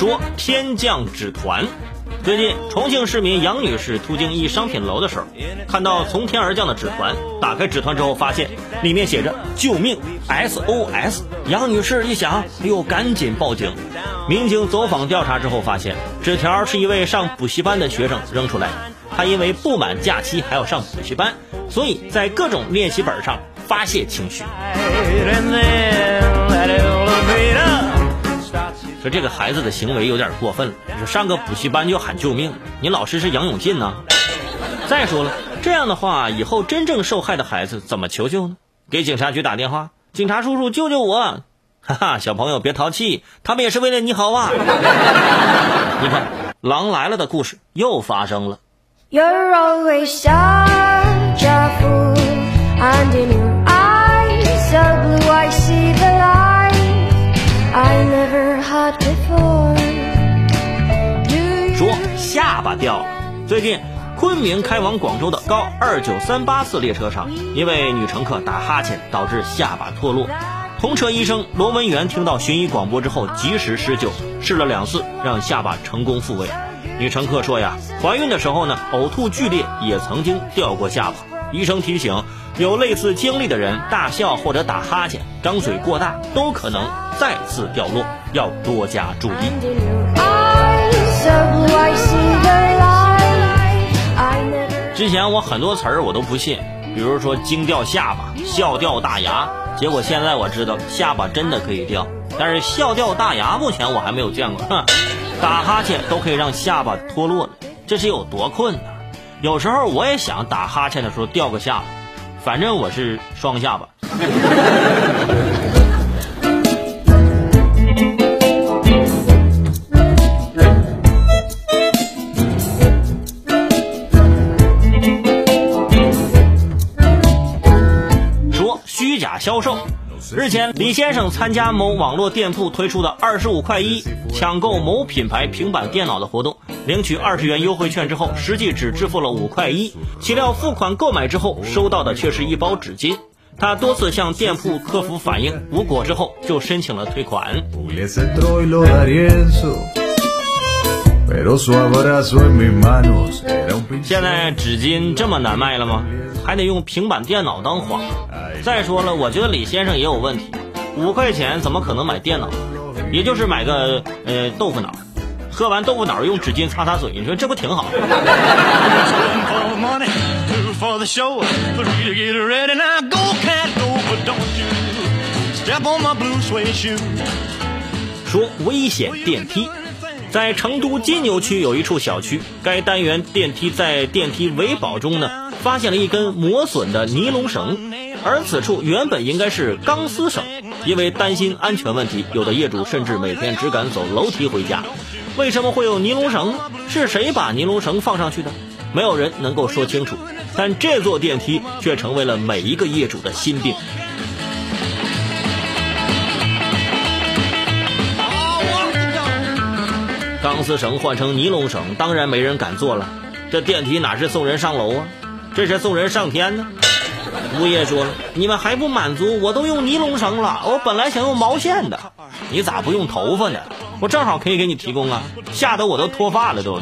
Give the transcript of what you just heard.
说天降纸团。最近，重庆市民杨女士途经一商品楼的时候，看到从天而降的纸团，打开纸团之后，发现里面写着“救命 ”SOS。杨女士一想，哎呦，赶紧报警。民警走访调查之后，发现纸条是一位上补习班的学生扔出来的。他因为不满假期还要上补习班，所以在各种练习本上发泄情绪。说这个孩子的行为有点过分了，说上个补习班就喊救命，你老师是杨永信呢？再说了，这样的话以后真正受害的孩子怎么求救呢？给警察局打电话，警察叔叔救救我！哈哈，小朋友别淘气，他们也是为了你好啊！你看，狼来了的故事又发生了。说下巴掉了。最近，昆明开往广州的高二九三八次列车上，一位女乘客打哈欠导致下巴脱落。同车医生罗文元听到寻医广播之后，及时施救，试了两次，让下巴成功复位。女乘客说呀，怀孕的时候呢，呕吐剧烈，也曾经掉过下巴。医生提醒，有类似经历的人，大笑或者打哈欠、张嘴过大，都可能再次掉落，要多加注意。之前我很多词儿我都不信，比如说惊掉下巴、笑掉大牙，结果现在我知道下巴真的可以掉，但是笑掉大牙目前我还没有见过。哼，打哈欠都可以让下巴脱落了，这是有多困难？有时候我也想打哈欠的时候掉个下巴，反正我是双下巴。虚假销售。日前，李先生参加某网络店铺推出的二十五块一抢购某品牌平板电脑的活动，领取二十元优惠券之后，实际只支付了五块一，岂料付款购买之后，收到的却是一包纸巾。他多次向店铺客服反映无果之后，就申请了退款。现在纸巾这么难卖了吗？还得用平板电脑当谎。再说了，我觉得李先生也有问题。五块钱怎么可能买电脑？也就是买个呃豆腐脑，喝完豆腐脑用纸巾擦擦嘴，你说这不挺好？说危险电梯。在成都金牛区有一处小区，该单元电梯在电梯维保中呢，发现了一根磨损的尼龙绳，而此处原本应该是钢丝绳。因为担心安全问题，有的业主甚至每天只敢走楼梯回家。为什么会有尼龙绳？是谁把尼龙绳放上去的？没有人能够说清楚。但这座电梯却成为了每一个业主的心病。钢丝绳换成尼龙绳，当然没人敢坐了。这电梯哪是送人上楼啊？这是送人上天呢！物业说了，你们还不满足？我都用尼龙绳了，我本来想用毛线的。你咋不用头发呢？我正好可以给你提供啊！吓得我都脱发了都。